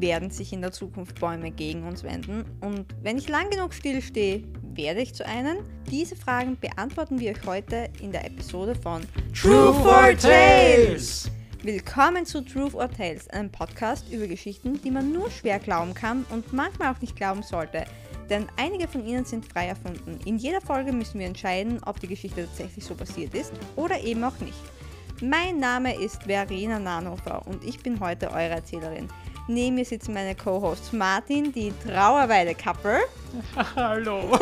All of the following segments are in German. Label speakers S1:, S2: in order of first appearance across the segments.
S1: werden sich in der Zukunft Bäume gegen uns wenden? Und wenn ich lang genug stillstehe, werde ich zu einem? Diese Fragen beantworten wir euch heute in der Episode von
S2: Truth or Tales!
S1: Willkommen zu Truth or Tales, einem Podcast über Geschichten, die man nur schwer glauben kann und manchmal auch nicht glauben sollte. Denn einige von ihnen sind frei erfunden. In jeder Folge müssen wir entscheiden, ob die Geschichte tatsächlich so passiert ist oder eben auch nicht. Mein Name ist Verena Nanhofer und ich bin heute eure Erzählerin. Neben mir sitzen meine Co-Hosts Martin, die Trauerweide-Couple.
S2: Hallo.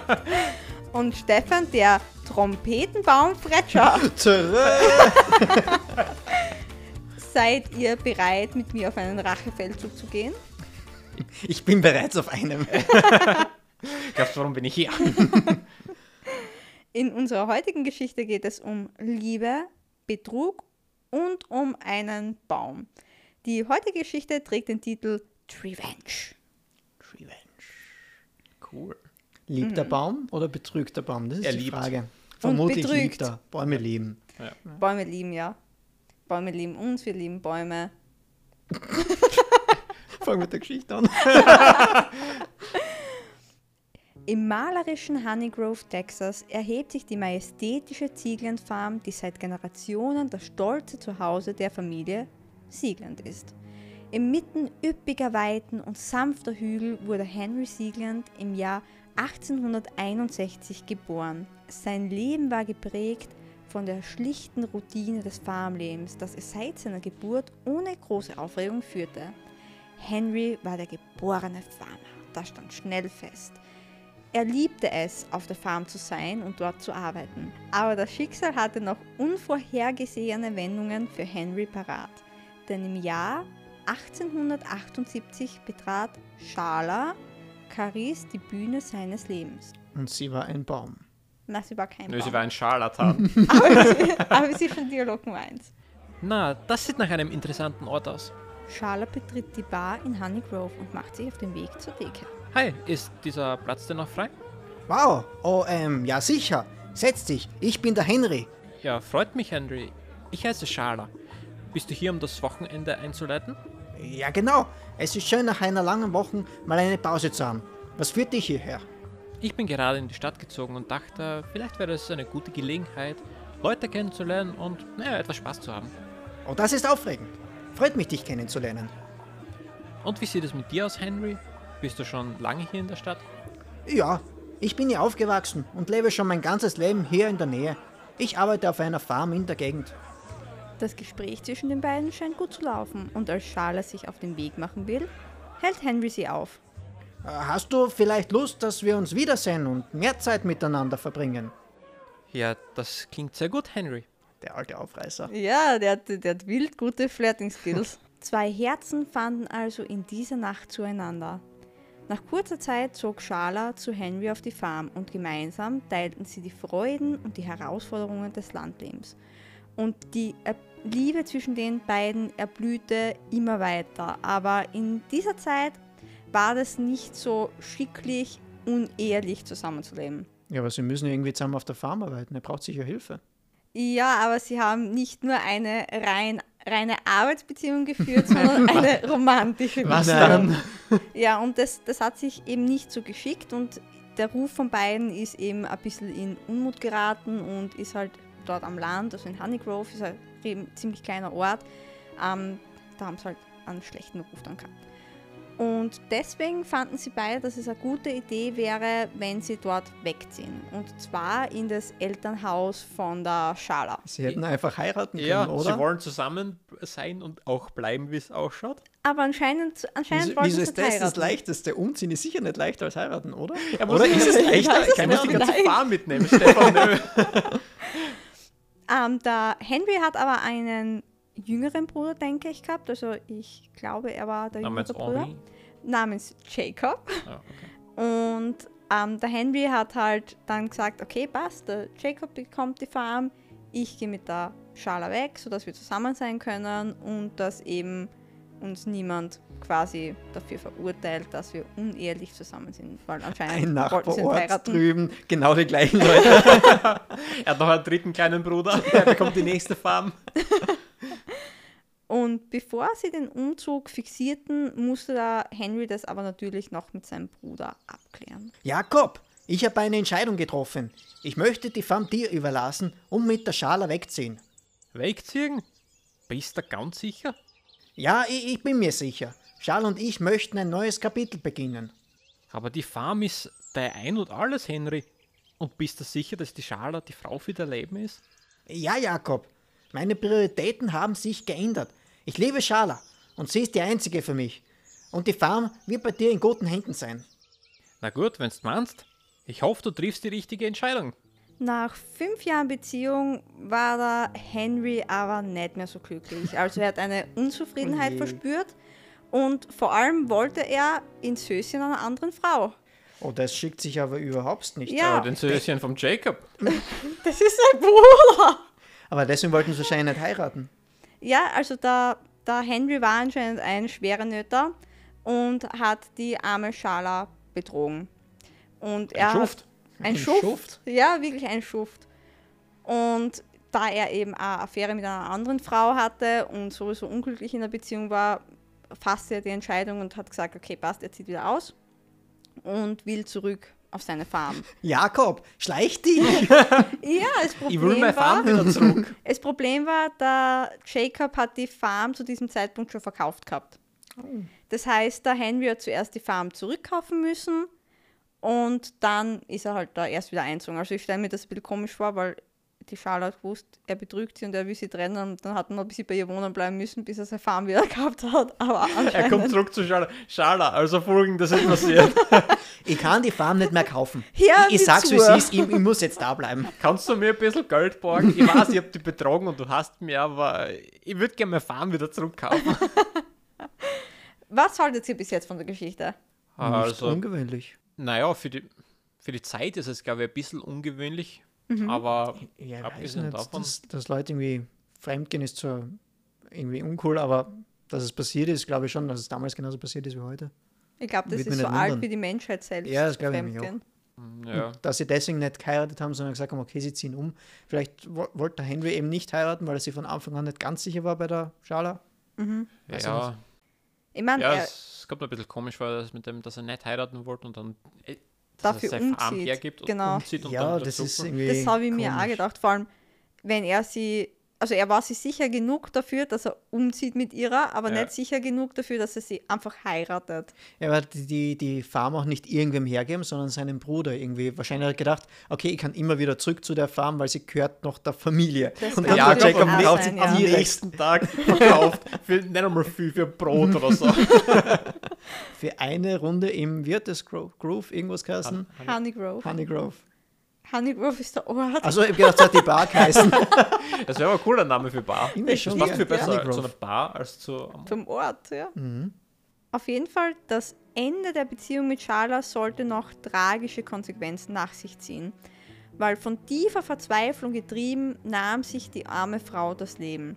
S1: und Stefan, der Trompetenbaum-Fretscher. Seid ihr bereit, mit mir auf einen Rachefeldzug zu gehen?
S2: Ich bin bereits auf einem. Glaubst warum bin ich hier?
S1: In unserer heutigen Geschichte geht es um Liebe, Betrug und um einen Baum. Die heutige Geschichte trägt den Titel Revenge.
S2: Revenge. Cool. Liebt der Baum oder betrügt der Baum? Das ist
S3: Er
S2: die
S3: liebt.
S2: Frage. Vermutlich liebt er. Bäume lieben.
S3: Ja.
S1: Bäume lieben, ja. Bäume lieben uns, wir lieben Bäume.
S2: Fangen mit der Geschichte an.
S1: Im malerischen Honeygrove, Texas, erhebt sich die majestätische Ziegland-Farm, die seit Generationen das stolze Zuhause der Familie Siegland ist. Inmitten üppiger Weiten und sanfter Hügel wurde Henry Siegland im Jahr 1861 geboren. Sein Leben war geprägt von der schlichten Routine des Farmlebens, das es seit seiner Geburt ohne große Aufregung führte. Henry war der geborene Farmer, das stand schnell fest. Er liebte es, auf der Farm zu sein und dort zu arbeiten. Aber das Schicksal hatte noch unvorhergesehene Wendungen für Henry parat. Denn im Jahr 1878 betrat Schala Caris die Bühne seines Lebens.
S2: Und sie war ein Baum.
S1: Na, sie war kein
S3: Nö, sie
S1: Baum.
S3: war ein Scharlatan.
S1: aber, sie, aber sie schon Dialog Nummer 1.
S4: Na, das sieht nach einem interessanten Ort aus.
S1: Schala betritt die Bar in Honey Grove und macht sich auf den Weg zur Theke.
S4: Hi, ist dieser Platz denn noch frei?
S2: Wow. Oh, ähm, ja sicher. Setz dich. Ich bin der Henry.
S4: Ja, freut mich, Henry. Ich heiße Schala. Bist du hier, um das Wochenende einzuleiten?
S2: Ja, genau. Es ist schön, nach einer langen Woche mal eine Pause zu haben. Was führt dich hierher?
S4: Ich bin gerade in die Stadt gezogen und dachte, vielleicht wäre es eine gute Gelegenheit, Leute kennenzulernen und naja, etwas Spaß zu haben.
S2: Oh, das ist aufregend. Freut mich, dich kennenzulernen.
S4: Und wie sieht es mit dir aus, Henry? Bist du schon lange hier in der Stadt?
S2: Ja, ich bin hier aufgewachsen und lebe schon mein ganzes Leben hier in der Nähe. Ich arbeite auf einer Farm in der Gegend.
S1: Das Gespräch zwischen den beiden scheint gut zu laufen und als Schala sich auf den Weg machen will, hält Henry sie auf.
S2: Äh, Hast du vielleicht Lust, dass wir uns wiedersehen und mehr Zeit miteinander verbringen?
S4: Ja, das klingt sehr gut, Henry.
S2: Der alte Aufreißer.
S1: Ja, der, hat- der hat wild gute Flirting-Skills. Zwei Herzen fanden also in dieser Nacht zueinander. Nach kurzer Zeit zog Schala zu Henry auf die Farm und gemeinsam teilten sie die Freuden und die Herausforderungen des Landlebens. Und die Liebe zwischen den beiden erblühte immer weiter. Aber in dieser Zeit war das nicht so schicklich, unehelich zusammenzuleben.
S2: Ja, aber sie müssen irgendwie zusammen auf der Farm arbeiten. Er braucht sicher Hilfe.
S1: Ja, aber sie haben nicht nur eine rein, reine Arbeitsbeziehung geführt, sondern eine romantische
S2: Was
S1: Beziehung.
S2: dann?
S1: Ja, und das, das hat sich eben nicht so geschickt und der Ruf von beiden ist eben ein bisschen in Unmut geraten und ist halt dort am Land, also in Honeygrove, ist ein eben ziemlich kleiner Ort. Ähm, da haben sie halt einen schlechten Ruf dann gehabt. Und deswegen fanden sie beide, dass es eine gute Idee wäre, wenn sie dort wegziehen. Und zwar in das Elternhaus von der Schala.
S2: Sie hätten einfach heiraten können,
S3: ja,
S2: oder?
S3: sie wollen zusammen sein und auch bleiben, wie es ausschaut.
S1: Aber anscheinend, anscheinend
S2: Wieso, wieso ist das das
S1: heiraten.
S2: Leichteste? Umziehen ist sicher nicht leichter als heiraten, oder?
S3: Ja,
S2: oder ist es
S1: Ich
S2: leichter?
S3: Ich die
S1: nicht.
S2: Ahnung.
S3: ganze. Farm mitnehmen, Stefan.
S1: Ähm, der Henry hat aber einen jüngeren Bruder, denke ich, gehabt. Also ich glaube, er war der
S3: Namens
S1: jüngere Bruder. Namens Jacob.
S3: Ah, okay.
S1: Und ähm, der Henry hat halt dann gesagt, okay, passt, der Jacob bekommt die Farm, ich gehe mit der Schala weg, sodass wir zusammen sein können und dass eben uns niemand quasi dafür verurteilt, dass wir unehelich zusammen sind, weil anscheinend
S2: Ein Nachbarort drüben, genau die gleichen Leute.
S3: Er hat noch einen dritten kleinen Bruder, der bekommt die nächste Farm.
S1: Und bevor sie den Umzug fixierten, musste der Henry das aber natürlich noch mit seinem Bruder abklären.
S2: Jakob, ich habe eine Entscheidung getroffen. Ich möchte die Farm dir überlassen und mit der Schala wegziehen.
S3: Wegziehen? Bist du ganz sicher?
S2: Ja, ich, ich bin mir sicher. Schal und ich möchten ein neues Kapitel beginnen.
S3: Aber die Farm ist dein Ein und alles, Henry. Und bist du sicher, dass die Schala die Frau für dein Leben ist?
S2: Ja, Jakob, meine Prioritäten haben sich geändert. Ich liebe Schala und sie ist die einzige für mich. Und die Farm wird bei dir in guten Händen sein.
S3: Na gut, wenn's meinst. Ich hoffe, du triffst die richtige Entscheidung.
S1: Nach fünf Jahren Beziehung war der Henry aber nicht mehr so glücklich. Also er hat eine Unzufriedenheit
S2: Oh je.
S1: verspürt und vor allem wollte er ins Höschen einer anderen Frau.
S2: Oh, das schickt sich aber überhaupt nicht.
S1: Ja,
S3: Aber den Söschen vom Jacob.
S1: das ist sein Bruder.
S2: Aber deswegen wollten sie wahrscheinlich nicht heiraten.
S1: Ja, also der, der Henry war anscheinend ein schwerer Nöter und hat die arme Schala betrogen. Und er
S3: Ein Schuft.
S1: Hat, ein
S2: Ein
S1: Schuft.
S2: Schuft?
S1: Ja, wirklich ein Schuft. Und da er eben eine Affäre mit einer anderen Frau hatte und sowieso unglücklich in der Beziehung war, fasste er die Entscheidung und hat gesagt, okay, passt, er zieht wieder aus und will zurück auf seine Farm.
S2: Jakob, schleich dich!
S1: Ja, das
S3: Ich will
S1: Problem
S3: meine
S1: war,
S3: Farm wieder zurück.
S1: das Problem war, der Jacob hat die Farm zu diesem Zeitpunkt schon verkauft gehabt. Das heißt, der Henry hat zuerst die Farm zurückkaufen müssen und dann ist er halt da erst wieder einzogen. Also ich stelle mir das ein bisschen komisch vor, weil die Charlotte hat gewusst, er betrügt sie und er will sie trennen und dann hat er noch ein bisschen bei ihr wohnen bleiben müssen, bis er seine Farm wieder gehabt hat. Aber
S3: Er kommt zurück zu Schala. Schala, also folgendes ist passiert.
S2: Ich kann die Farm nicht mehr kaufen.
S1: Ja,
S2: ich ich sag's, wie es ist, ich, ich muss jetzt da bleiben.
S3: Kannst du mir ein bisschen Geld borgen? Ich weiß, ich hab dich betrogen und du hast mir, aber ich würde gerne meine Farm wieder zurückkaufen.
S1: Was haltet ihr bis jetzt von der Geschichte?
S2: Nicht
S3: Also,
S2: ungewöhnlich.
S3: naja, für die, für die Zeit ist es, glaube ich, ein bisschen ungewöhnlich. Aber
S2: Ja, ich
S3: abgesehen
S2: nicht,
S3: davon.
S2: dass, dass Leute irgendwie fremdgehen ist zwar irgendwie uncool, aber dass es passiert ist, glaube ich schon, dass es damals genauso passiert ist wie heute.
S1: Ich glaube, das ist so alt
S2: wundern.
S1: wie die Menschheit selbst.
S2: Ja, das glaube ich nämlich
S1: Fremdgehen.
S3: Ja.
S2: Und dass sie deswegen nicht geheiratet haben, sondern gesagt haben, okay, sie ziehen um. Vielleicht wo- wollte der Henry eben nicht heiraten, weil er sich von Anfang an nicht ganz sicher war bei der Schala. Weiß ich
S3: Ja,
S1: Ich meine,
S3: ja
S1: er,
S3: es kommt ein bisschen komisch vor, dass, mit dem, dass er nicht heiraten wollte und dann dass
S1: Dafür
S3: er Farm
S1: umzieht,
S3: hergibt und
S1: genau.
S3: umzieht und
S2: ja,
S3: dann
S2: das ist irgendwie.
S1: Das habe ich mir auch gedacht, vor allem, wenn er sie, also er war sich sicher genug dafür, dass er umzieht mit ihrer, aber
S3: Ja.
S1: nicht sicher genug dafür, dass er sie einfach heiratet.
S2: Er hat die, die, Farm auch nicht irgendwem hergeben, sondern seinem Bruder irgendwie. Wahrscheinlich hat er gedacht, okay, ich kann immer wieder zurück zu der Farm, weil sie gehört noch der Familie.
S1: Das
S2: Und der braucht
S1: sein,
S2: sie
S3: am nächsten Tag verkauft. für, nicht einmal viel für Brot oder so.
S2: Für eine Runde im Wirtes Grove, Grove irgendwas geheißen?
S1: Honeygrove.
S2: Honeygrove.
S1: Honeygrove ist der Ort.
S2: Also ich habe gedacht, es hat die Bar geheißen.
S3: Das wäre aber ein cooler Name für Bar.
S2: Irgendwie
S3: Das
S2: schon,
S3: passt
S2: ja.
S3: viel besser
S2: Honeygrove.
S3: zu einer Bar als zu.
S1: Zum Ort, ja.
S2: Mhm.
S1: Auf jeden Fall, das Ende der Beziehung mit Charla sollte noch tragische Konsequenzen nach sich ziehen. Weil von tiefer Verzweiflung getrieben, nahm sich die arme Frau das Leben.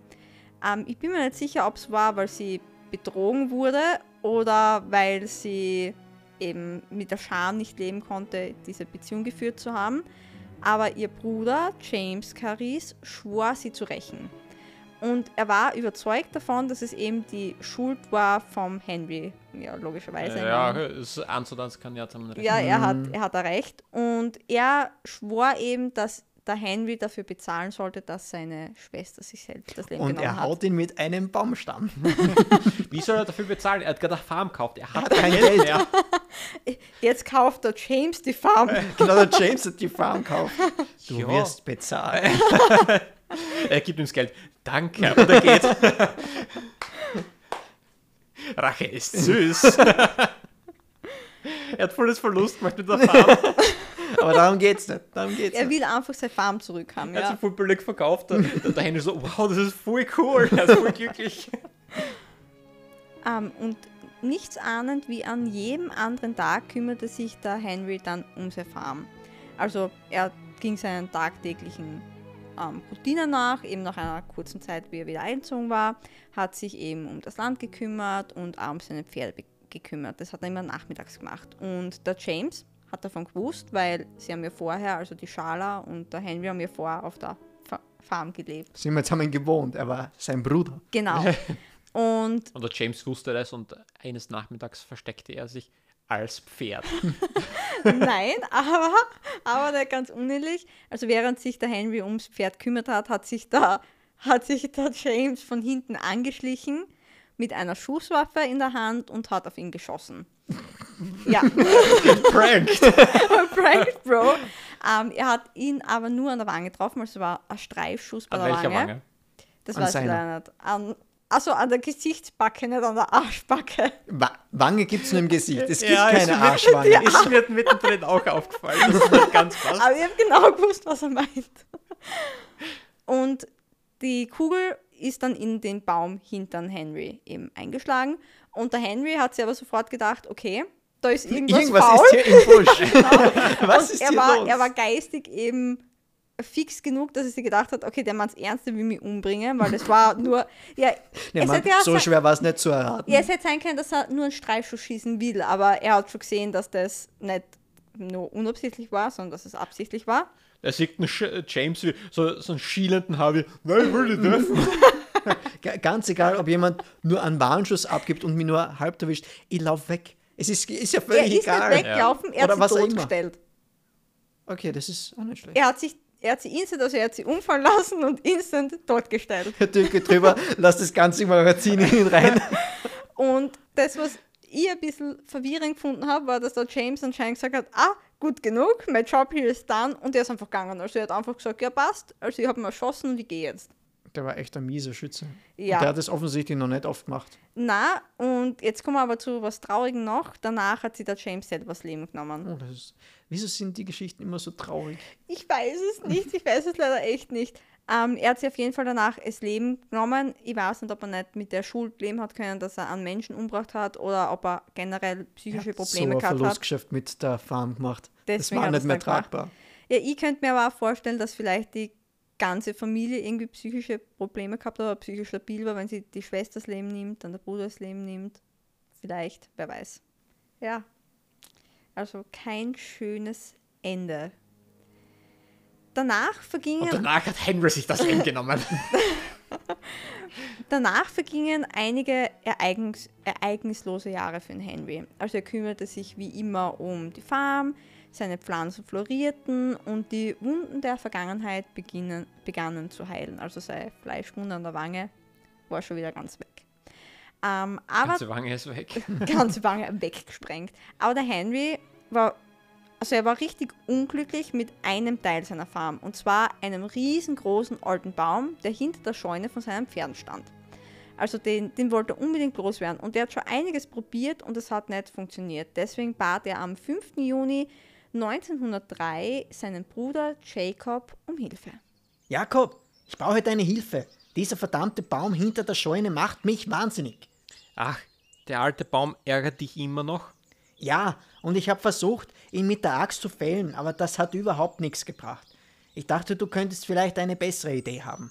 S1: Ähm, ich bin mir nicht sicher, ob es war, weil sie betrogen wurde oder weil sie eben mit der Scham nicht leben konnte, diese Beziehung geführt zu haben. Aber ihr Bruder, James Caris, schwor sie zu rächen. Und er war überzeugt davon, dass es eben die Schuld war vom Henry. Ja, logischerweise.
S3: Ja,
S1: ne?
S3: es ist kann ja zusammen rechnen.
S1: ja er, hat, er hat da recht. Und er schwor eben, dass der Henry dafür bezahlen sollte, dass seine Schwester sich selbst das Leben
S2: Und
S1: genommen
S2: er haut ihn mit einem Baumstamm.
S3: Wie soll er dafür bezahlen? Er hat gerade eine Farm gekauft. Er hat
S2: Hat kein Geld.
S3: Mehr.
S1: Jetzt kauft der James die Farm.
S2: genau, der James hat die Farm gekauft. Du
S3: Ja.
S2: wirst bezahlt.
S3: Er gibt ihm das Geld. Danke. Und er geht. Rache ist süß. er hat volles Verlust gemacht mit der Farm.
S2: Aber darum geht's nicht. Darum geht's
S1: Er
S2: nicht.
S1: will einfach seine Farm zurückhaben.
S3: Er hat
S1: Ja.
S3: sie voll billig verkauft. Der, Henry so, wow, das ist voll cool. Er ist voll glücklich.
S1: Ähm, und nichts ahnend wie an jedem anderen Tag kümmerte sich der Henry dann um seine Farm. Also er ging seinen tagtäglichen ähm, Routinen nach, eben nach einer kurzen Zeit, wie er wieder eingezogen war, hat sich eben um das Land gekümmert und auch um seine Pferde gekümmert. Das hat er immer nachmittags gemacht. Und der James hat davon gewusst, weil sie haben ja vorher, also die Schala und der Henry haben ja vorher auf der Fa Farm gelebt.
S2: Sind wir zusammen gewohnt, er war sein Bruder.
S1: Genau. Und
S3: Und der James wusste das und eines Nachmittags versteckte er sich als Pferd.
S1: Nein, aber, aber der ganz unähnlich. Also während sich der Henry ums Pferd kümmert hat, hat sich da hat sich der James von hinten angeschlichen mit einer Schusswaffe in der Hand und hat auf ihn geschossen. Ja,
S3: Pranked!
S1: Prank Bro. Ähm, er hat ihn aber nur an der Wange getroffen, also war ein Streifschuss bei
S3: An
S1: der
S3: welcher
S1: Wange.
S3: Wange?
S1: Das
S2: An
S1: weiß ich
S2: seiner.
S1: leider nicht. An, also an der Gesichtsbacke, nicht an der Arschbacke.
S2: Wa Wange gibt es nur im Gesicht. Es gibt
S3: Ja, es
S2: keine
S3: wird-
S2: Arschwange.
S3: Ist mir mittendrin auch aufgefallen. Das ist nicht ganz passt.
S1: Aber ich habe genau gewusst, was er meint. Und die Kugel ist dann in den Baum hintern Henry eben eingeschlagen. Und der Henry hat sich aber sofort gedacht, okay, da ist irgendwas,
S2: Irgendwas
S1: faul.
S2: ist hier im Busch. Was
S1: und
S2: ist
S1: er
S2: hier
S1: war,
S2: los?
S1: er war geistig eben fix genug, dass er sich gedacht hat, okay, der meint's ernst, der will mich umbringen, weil das war nur, ja,
S2: Ja, Mann,
S1: ja
S2: so
S1: sein-
S2: schwer war es nicht zu erraten.
S1: ja, es hätte sein können, dass er nur einen Streifschuss schießen will, aber er hat schon gesehen, dass das nicht nur unabsichtlich war, sondern dass es absichtlich war.
S3: Er sieht einen Sch James wie so, so einen schielenden Harvey. Nein, ich will nicht treffen.
S2: Ga- Ganz egal, ob jemand nur einen Warnschuss abgibt und mich nur halb erwischt, ich lauf weg. Es ist, ist ja
S1: Er
S2: völlig
S1: ist
S2: egal.
S1: nicht weggelaufen, er
S2: Oder
S1: hat
S2: was
S1: sie totgestellt.
S2: Okay, das ist auch nicht schlecht.
S1: Er hat sich, er hat sie instant, also er hat sie umfallen lassen und instant totgestellt.
S2: Herr Tücke drüber, lass das ganze Magazin in ihn rein.
S1: Und das, was ich ein bisschen verwirrend gefunden habe, war, dass der James anscheinend gesagt hat, ah, gut genug, mein Job hier ist done und er ist einfach gegangen. Also er hat einfach gesagt, ja passt, also ich habe ihn erschossen und ich gehe jetzt.
S2: Der war echt ein mieser Schütze.
S1: Ja.
S2: Und der hat es offensichtlich noch nicht oft gemacht.
S1: Na, und jetzt kommen wir aber zu was Traurigem noch. Danach hat sich der James selber das Leben genommen.
S2: Oh, das ist, wieso sind die Geschichten immer so traurig?
S1: Ich weiß es nicht, ich weiß es leider echt nicht. Ähm, er hat sich auf jeden Fall danach das Leben genommen. Ich weiß nicht, ob er nicht mit der Schuld leben hat können, dass er einen Menschen umgebracht hat oder ob er generell psychische
S2: Er hat
S1: Probleme
S2: so ein
S1: gehabt hat.
S2: Verlustgeschäft mit der Farm gemacht.
S1: Deswegen
S2: das war
S1: hat
S2: nicht mehr tragbar.
S1: Ja, ich könnte mir aber auch vorstellen, dass vielleicht die ganze Familie irgendwie psychische Probleme gehabt hat oder psychisch stabil war, wenn sie die Schwester das Leben nimmt, dann der Bruder das Leben nimmt. Vielleicht, wer weiß. Ja. Also kein schönes Ende. Danach vergingen,
S3: Und danach hat Henry sich das Leben genommen.
S1: danach vergingen einige ereignis, ereignislose Jahre für Henry. Also er kümmerte sich wie immer um die Farm, seine Pflanzen florierten und die Wunden der Vergangenheit beginnen, begannen zu heilen. Also seine Fleischwunde an der Wange war schon wieder ganz weg. Ähm, aber
S3: Ganze Wange ist weg.
S1: ganze Wange weggesprengt. Aber der Henry war, also er war richtig unglücklich mit einem Teil seiner Farm. Und zwar einem riesengroßen alten Baum, der hinter der Scheune von seinen Pferden stand. Also den, den wollte er unbedingt loswerden. Und er hat schon einiges probiert und es hat nicht funktioniert. Deswegen bat er am 5. Juni 1903 seinen Bruder Jacob um Hilfe.
S2: Jakob, ich brauche deine Hilfe. Dieser verdammte Baum hinter der Scheune macht mich wahnsinnig.
S3: Ach, der alte Baum ärgert dich immer noch?
S2: Ja, und ich habe versucht, ihn mit der Axt zu fällen, aber das hat überhaupt nichts gebracht. Ich dachte, du könntest vielleicht eine bessere Idee haben.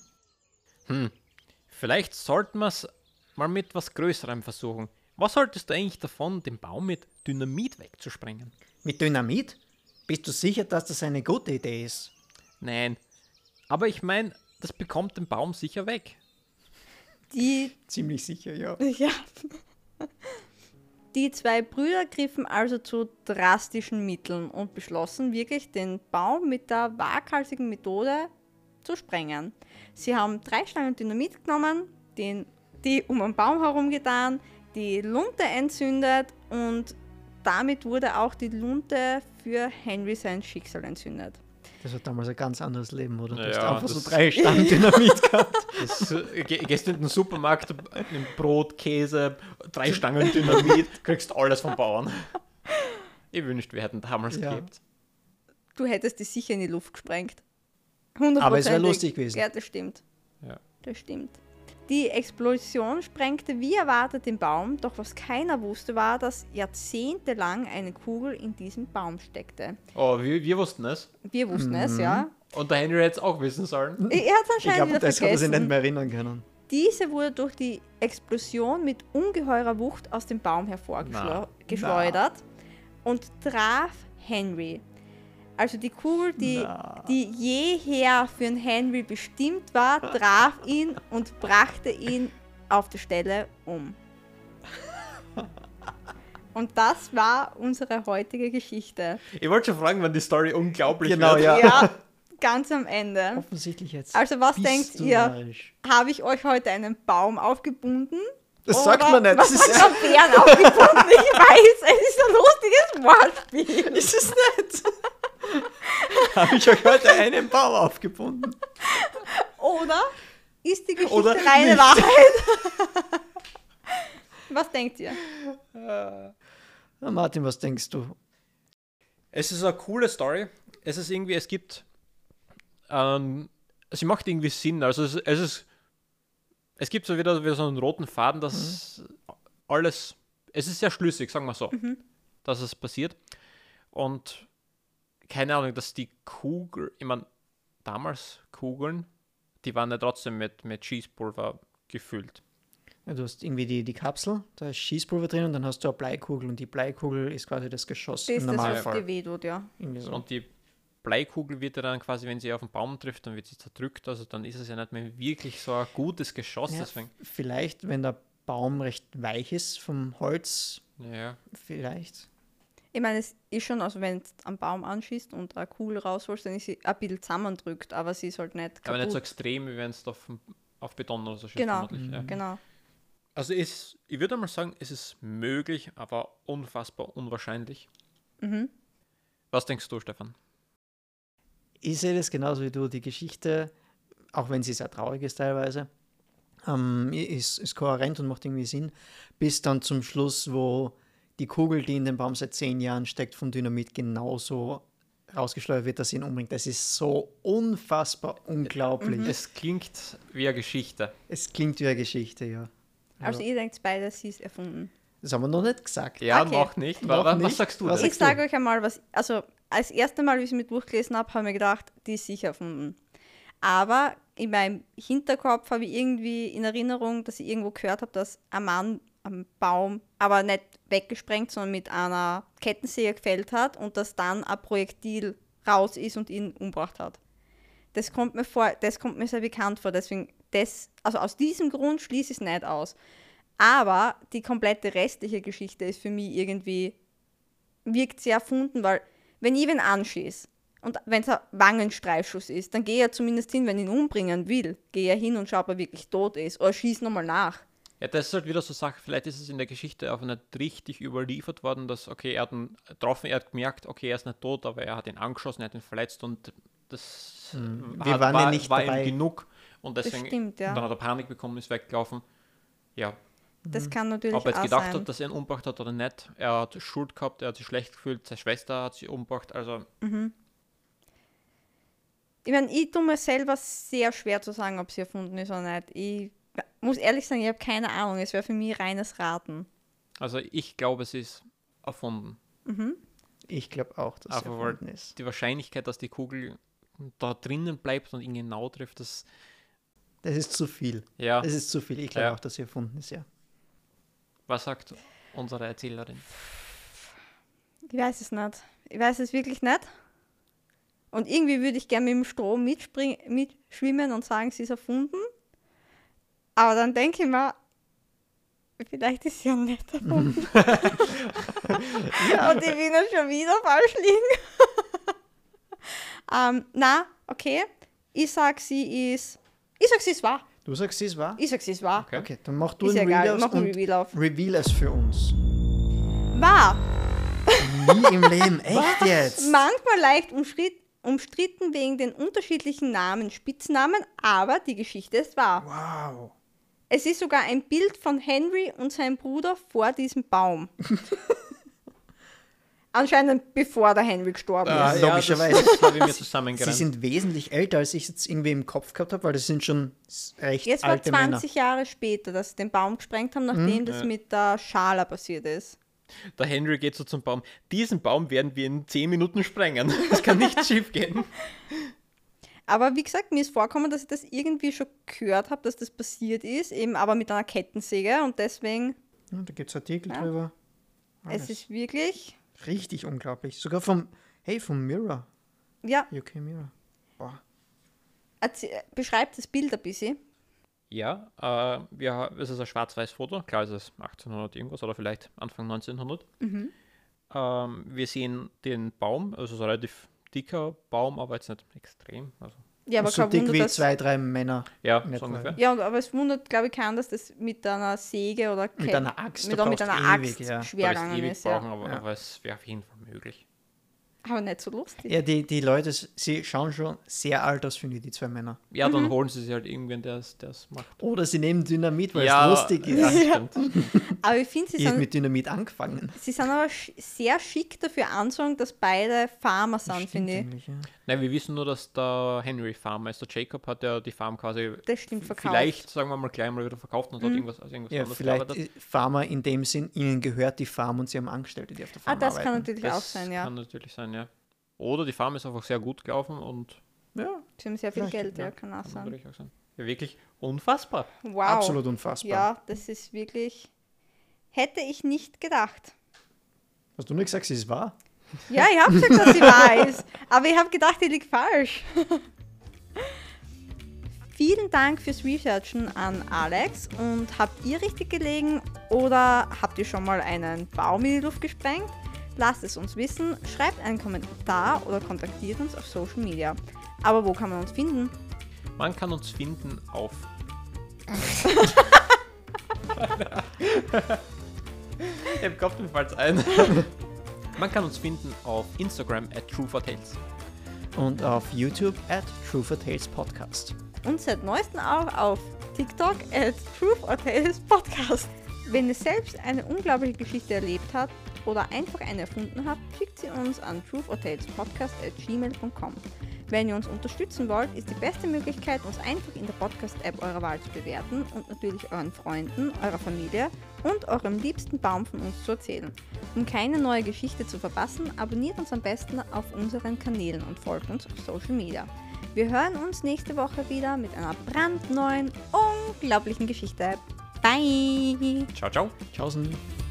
S3: Vielleicht sollten wir es mal mit was Größerem versuchen. Was haltest du eigentlich davon, den Baum mit Dynamit wegzusprengen?
S2: Mit Dynamit? Bist du sicher, dass das eine gute Idee ist?
S3: Nein. Aber ich meine, das bekommt den Baum sicher weg.
S1: Die
S2: Ziemlich sicher, ja.
S1: Ja. Die zwei Brüder griffen also zu drastischen Mitteln und beschlossen wirklich, den Baum mit der waghalsigen Methode zu sprengen. Sie haben drei Stangen Dynamit genommen, den, die um den Baum herum getan, die Lunte entzündet und damit wurde auch die Lunte für Henry sein Schicksal entzündet.
S2: Das war damals ein ganz anderes Leben, oder? Du
S3: Ja,
S2: hast einfach so drei Stangen Dynamit gehabt.
S3: Das, äh, geh- gehst in den Supermarkt, nimm Brot, Käse, drei Stangen Dynamit, kriegst alles vom Bauern. Ich wünschte, wir hätten damals
S2: Ja.
S3: gelebt.
S1: Du hättest die sicher in die Luft gesprengt. 100%.
S2: Aber es wär lustig gewesen.
S1: Ja, das stimmt.
S3: Ja.
S1: Das stimmt. Die Explosion sprengte wie erwartet den Baum, doch was keiner wusste war, dass jahrzehntelang eine Kugel in diesem Baum steckte.
S3: Oh, wir, wir wussten es.
S1: Wir wussten es, ja.
S3: Und der Henry hätte es auch wissen sollen.
S1: Er hat es
S2: Ich
S1: anscheinend
S2: glaube,
S1: wieder
S2: das hat er sich nicht
S1: vergessen.
S2: mehr erinnern können.
S1: Diese wurde durch die Explosion mit ungeheurer Wucht aus dem Baum hervorgeschleudert und traf Henry. Also die Kugel, die,
S2: Na.
S1: die jeher für den Henry bestimmt war, traf ihn und brachte ihn auf der Stelle um. Und das war unsere heutige Geschichte.
S3: Ich wollte schon fragen, wann die Story unglaublich
S2: Genau,
S3: wird.
S2: ja.
S1: Ja, ganz am Ende.
S2: Offensichtlich jetzt.
S1: Also was
S2: bist
S1: denkt ihr? Habe ich euch heute einen Baum aufgebunden?
S2: Das sagt man nicht.
S1: Was
S2: Das ist,
S1: hat man Bären aufgebunden? Ich weiß, es ist ein lustiges Wortspiel.
S2: ist es nicht. Habe ich euch heute einen Baum aufgebunden?
S1: Oder ist die Geschichte
S2: Oder
S1: reine
S2: nicht.
S1: Wahrheit? Was denkt ihr?
S2: Na, Martin, was denkst du?
S3: Es ist eine coole Story. Es ist irgendwie, es gibt, ähm, sie macht irgendwie Sinn. Also es, es ist, es gibt so wieder, wieder so einen roten Faden, dass alles, es ist sehr schlüssig, sagen wir so, dass es passiert. Und keine Ahnung, dass die Kugel, ich meine, damals Kugeln, die waren ja trotzdem mit, mit Schießpulver gefüllt.
S2: Ja, du hast irgendwie die, die Kapsel, da ist Schießpulver drin und dann hast du eine Bleikugel und die Bleikugel ist quasi das Geschoss
S1: Das ist
S2: im
S1: das, was
S2: Normalfall.
S1: dir wehtut, ja.
S2: So.
S3: Und die Bleikugel wird ja dann quasi, wenn sie auf den Baum trifft, dann wird sie zerdrückt. Also dann ist es ja nicht mehr wirklich so ein gutes Geschoss.
S2: Ja,
S3: Deswegen,
S2: vielleicht, wenn der Baum recht weich ist vom Holz,
S3: ja.
S2: vielleicht.
S1: Ich meine, es ist schon, also wenn du am Baum anschießt und eine Kugel rausholst, dann ist sie ein bisschen zusammendrückt, aber sie ist halt nicht kaputt.
S3: Aber nicht so extrem, wie wenn es auf, auf Beton oder so schießt.
S1: Genau,
S3: vermutlich, Ja.
S1: genau.
S3: Also ist, ich würde mal sagen, es ist möglich, aber unfassbar unwahrscheinlich.
S1: Mhm.
S3: Was denkst du, Stefan?
S2: Ich sehe das genauso wie du. Die Geschichte, auch wenn sie sehr traurig ist teilweise, ähm, ist, ist kohärent und macht irgendwie Sinn, bis dann zum Schluss, wo die Kugel, die in den Baum seit zehn Jahren steckt, vom Dynamit genauso rausgeschleudert wird, dass sie ihn umbringt. Das ist so unfassbar unglaublich.
S3: Es klingt wie eine Geschichte.
S2: Es klingt wie eine Geschichte, ja.
S1: Also ihr denkt beide, sie ist erfunden.
S2: Das haben wir noch nicht gesagt.
S3: Ja,
S1: Okay.
S3: noch nicht.
S2: Noch
S3: Wa- wa-
S2: nicht.
S3: Was sagst du
S2: Was?
S1: Ich sage euch einmal, was, also als erste Mal, wie ich es mir durchgelesen habe, habe ich mir gedacht, die ist sicher erfunden. Aber in meinem Hinterkopf habe ich irgendwie in Erinnerung, dass ich irgendwo gehört habe, dass ein Mann am Baum, aber nicht weggesprengt, sondern mit einer Kettensäge gefällt hat und dass dann ein Projektil raus ist und ihn umgebracht hat. Das kommt mir vor, das kommt mir sehr bekannt vor, deswegen das, also aus diesem Grund schließe ich es nicht aus. Aber die komplette restliche Geschichte ist für mich irgendwie wirkt sehr erfunden, weil wenn ich ihn anschieße und wenn es ein Wangenstreifschuss ist, dann gehe ich ja zumindest hin, wenn ich ihn umbringen will, gehe ja hin und schaue, ob er wirklich tot ist oder schieß nochmal nach.
S3: Ja, das ist halt wieder so Sache, vielleicht ist es in der Geschichte auch nicht richtig überliefert worden, dass, okay, er hat ihn getroffen, er hat gemerkt, okay, er ist nicht tot, aber er hat ihn angeschossen, er hat ihn verletzt und das
S2: Hm.
S3: hat-
S2: waren ja nicht
S3: war
S2: dabei.
S3: ihm genug und
S1: Das
S3: deswegen
S1: stimmt, ja.
S3: dann hat er Panik bekommen, ist weggelaufen. Ja,
S1: Das kann natürlich
S3: ob er jetzt
S1: auch
S3: gedacht
S1: sein.
S3: hat, dass er ihn umgebracht hat oder nicht, er hat Schuld gehabt, er hat sich schlecht gefühlt, seine Schwester hat sie umgebracht, also
S1: Ich meine, ich tue mir selber sehr schwer zu sagen, ob sie erfunden ist oder nicht. Ich muss ehrlich sagen, ich habe keine Ahnung. Es wäre für mich reines Raten.
S3: Also ich glaube, es ist erfunden.
S2: Ich glaube auch, dass es erfunden ist.
S3: Die Wahrscheinlichkeit, dass die Kugel da drinnen bleibt und ihn genau trifft, das
S2: Das ist zu viel.
S3: ja.
S2: Das ist zu viel. Ich glaube
S3: Ja.
S2: auch, dass sie erfunden ist, ja.
S3: Was sagt unsere Erzählerin?
S1: Ich weiß es nicht. Ich weiß es wirklich nicht. Und irgendwie würde ich gerne mit dem Strom mitspring- mitschwimmen und sagen, sie ist erfunden. Aber dann denke ich mir, vielleicht ist sie ja nicht erfunden. Und ich bin dann schon wieder falsch liegen. ähm, na, okay. Ich sag, sie ist. Ich sag, sie ist wahr.
S2: Du sagst, sie ist wahr?
S1: Ich sag, sie ist wahr.
S3: Okay.
S2: Okay, dann mach du
S1: Ist
S2: ein
S1: ja egal,
S2: Reveal
S1: mach ein
S2: und
S1: Reveal auf.
S2: reveal es für uns.
S1: Wahr.
S2: Nie im Leben, echt jetzt?
S1: Manchmal leicht umschritt, umstritten wegen den unterschiedlichen Namen, Spitznamen, aber die Geschichte ist wahr.
S2: Wow.
S1: Es ist sogar ein Bild von Henry und seinem Bruder vor diesem Baum. Anscheinend bevor der Henry gestorben
S2: Ah,
S1: ist.
S2: ja. logischerweise.
S3: Das, das habe ich mir
S2: Sie sind wesentlich älter, als ich jetzt irgendwie im Kopf gehabt habe, weil das sind schon recht
S1: Jetzt war
S2: alte Männer.
S1: 20 Jahre später, dass sie den Baum gesprengt haben, nachdem das
S3: Ja.
S1: mit der Schala passiert ist.
S3: Der Henry geht so zum Baum. Diesen Baum werden wir in 10 Minuten sprengen. Das kann nicht schief gehen.
S1: Aber wie gesagt, mir ist vorgekommen, dass ich das irgendwie schon gehört habe, dass das passiert ist, eben aber mit einer Kettensäge und deswegen,
S2: Ja, da gibt es Artikel
S1: Ja.
S2: drüber.
S1: es
S2: Alles.
S1: ist wirklich,
S2: Richtig unglaublich. Sogar vom, hey, vom Mirror
S1: Ja,
S2: UK Mirror. Boah.
S1: erzäh- beschreibt das Bild ein bisschen.
S3: Ja, äh, wir, es ist ein schwarz-weiß Foto. Klar, es ist 1800 irgendwas oder vielleicht Anfang 1900.
S1: Mhm.
S3: Ähm, wir sehen den Baum, also so relativ dicker Baum, aber jetzt nicht extrem. Also,
S1: Ja, aber
S2: so
S1: kein
S2: dick
S1: Wunder,
S2: wie zwei, drei Männer
S3: ja, so ungefähr.
S1: Ja, und- aber es wundert, glaube ich, keinen, dass das mit einer Säge oder
S2: mit einer Axt.
S1: mit, mit einer
S2: ewig,
S1: Axt
S2: ja.
S1: schwer gegangen
S3: ewig
S1: ist. Ja.
S3: brauchen, aber,
S2: Ja.
S3: aber es wäre auf jeden Fall möglich.
S1: Aber nicht so lustig.
S2: Ja, die, die Leute, sie schauen schon sehr alt aus, finde ich, die zwei Männer.
S3: Ja,
S1: Mhm.
S3: dann holen sie sich halt irgendwen, der es macht.
S2: Oder sie nehmen Dynamit, weil
S3: ja,
S2: es lustig ist.
S3: Ja,
S1: Ja. Aber ich finde, sie
S2: Ich
S1: sind,
S2: mit Dynamit angefangen.
S1: sie sind aber sch sehr schick dafür anzogen, dass beide Farmer sind, finde ich.
S2: ja.
S3: Nein, wir wissen nur, dass der Henry Farmer ist. Der Jacob hat ja die Farm quasi
S1: Das stimmt, verkauft.
S3: vielleicht, sagen wir mal, gleich mal wieder verkauft und hat
S1: Mhm.
S3: irgendwas, also irgendwas
S2: Ja,
S3: anderes
S2: vielleicht
S3: gearbeitet.
S2: Farmer in dem Sinn, ihnen gehört die Farm und sie haben Angestellte, die auf der
S1: Ah,
S2: Farm
S1: das kann
S2: arbeiten.
S1: natürlich
S3: Das
S1: auch sein, ja.
S3: kann natürlich sein, ja. Oder die Farm ist einfach sehr gut gelaufen und
S2: Ja,
S1: Sie haben sehr viel Geld, ja,
S3: ja,
S1: kann auch
S3: kann
S1: sein.
S3: auch sein. Ja, wirklich unfassbar.
S1: Wow.
S2: absolut unfassbar.
S1: Ja, das ist wirklich. Hätte ich nicht gedacht.
S2: Hast du nur gesagt, sie ist wahr?
S1: Ja, ich habe gesagt, dass sie wahr ist. Aber ich habe gedacht, die liegt falsch. Vielen Dank fürs Researchen an Alex. Und habt ihr richtig gelegen oder habt ihr schon mal einen Baum in die Luft gesprengt? Lasst es uns wissen, schreibt einen Kommentar oder kontaktiert uns auf Social Media. Aber wo kann man uns finden?
S3: Man kann uns finden auf. Im Kopf mir fällt's ein. Man kann uns finden auf Instagram at True for Tales.
S2: Und auf YouTube at True for Tales Podcast.
S1: Und seit neuestem auch auf TikTok at Truth or Tales Podcast. Wenn ihr selbst eine unglaubliche Geschichte erlebt habt oder einfach eine erfunden habt, schickt sie uns an truthourtalespodcast at gmail.com. Wenn ihr uns unterstützen wollt, ist die beste Möglichkeit, uns einfach in der Podcast-App eurer Wahl zu bewerten und natürlich euren Freunden, eurer Familie und eurem liebsten Baum von uns zu erzählen. Um keine neue Geschichte zu verpassen, abonniert uns am besten auf unseren Kanälen und folgt uns auf Social Media. Wir hören uns nächste Woche wieder mit einer brandneuen, unglaublichen Geschichte. Bye!
S3: Ciao, ciao.
S2: Tschaußen.